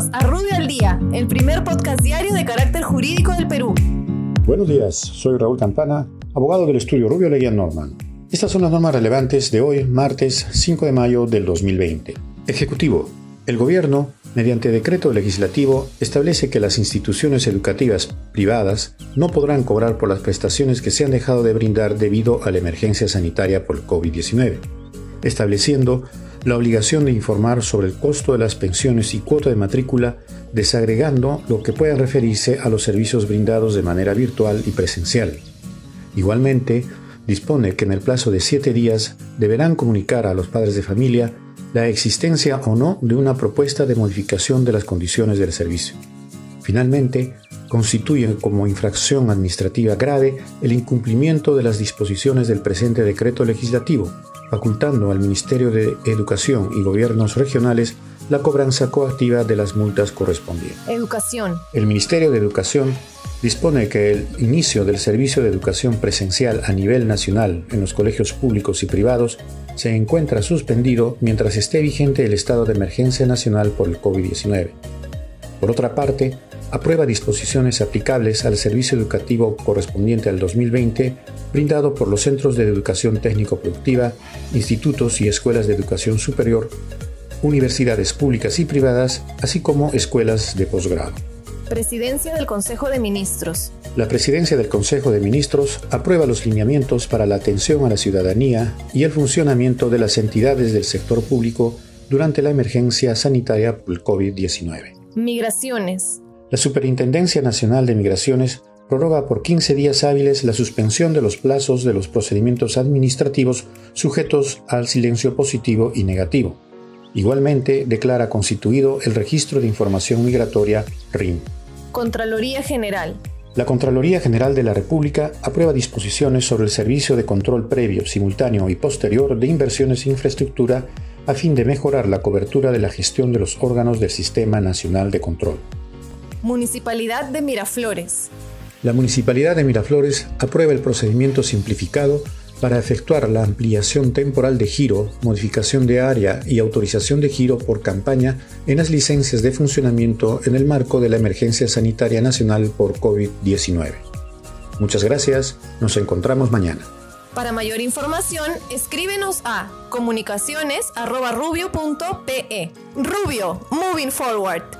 Bienvenidos a Rubio al Día, el primer podcast diario de carácter jurídico del Perú. Buenos días, soy Raúl Campana, abogado del estudio Rubio Leguía Norman. Estas son las normas relevantes de hoy, martes 5 de mayo del 2020. Ejecutivo. El Gobierno, mediante decreto legislativo, establece que las instituciones educativas privadas no podrán cobrar por las prestaciones que se han dejado de brindar debido a la emergencia sanitaria por COVID-19, estableciendo la obligación de informar sobre el costo de las pensiones y cuota de matrícula, desagregando lo que pueda referirse a los servicios brindados de manera virtual y presencial. Igualmente, dispone que en el plazo de siete días deberán comunicar a los padres de familia la existencia o no de una propuesta de modificación de las condiciones del servicio. Finalmente, constituye como infracción administrativa grave el incumplimiento de las disposiciones del presente decreto legislativo, facultando al Ministerio de Educación y Gobiernos regionales la cobranza coactiva de las multas correspondientes. Educación. El Ministerio de Educación dispone que el inicio del servicio de educación presencial a nivel nacional en los colegios públicos y privados se encuentra suspendido mientras esté vigente el estado de emergencia nacional por el COVID-19. Por otra parte, aprueba disposiciones aplicables al servicio educativo correspondiente al 2020 brindado por los centros de educación técnico-productiva, institutos y escuelas de educación superior, universidades públicas y privadas, así como escuelas de posgrado. Presidencia del Consejo de Ministros. La Presidencia del Consejo de Ministros aprueba los lineamientos para la atención a la ciudadanía y el funcionamiento de las entidades del sector público durante la emergencia sanitaria por el COVID-19. Migraciones. La Superintendencia Nacional de Migraciones prorroga por 15 días hábiles la suspensión de los plazos de los procedimientos administrativos sujetos al silencio positivo y negativo. Igualmente, declara constituido el Registro de Información Migratoria RIM. Contraloría General. La Contraloría General de la República aprueba disposiciones sobre el servicio de control previo, simultáneo y posterior de inversiones en infraestructura a fin de mejorar la cobertura de la gestión de los órganos del Sistema Nacional de Control. Municipalidad de Miraflores. La Municipalidad de Miraflores aprueba el procedimiento simplificado para efectuar la ampliación temporal de giro, modificación de área y autorización de giro por campaña en las licencias de funcionamiento en el marco de la emergencia sanitaria nacional por COVID-19. Muchas gracias, nos encontramos mañana. Para mayor información, escríbenos a comunicaciones.rubio.pe. Rubio, moving forward.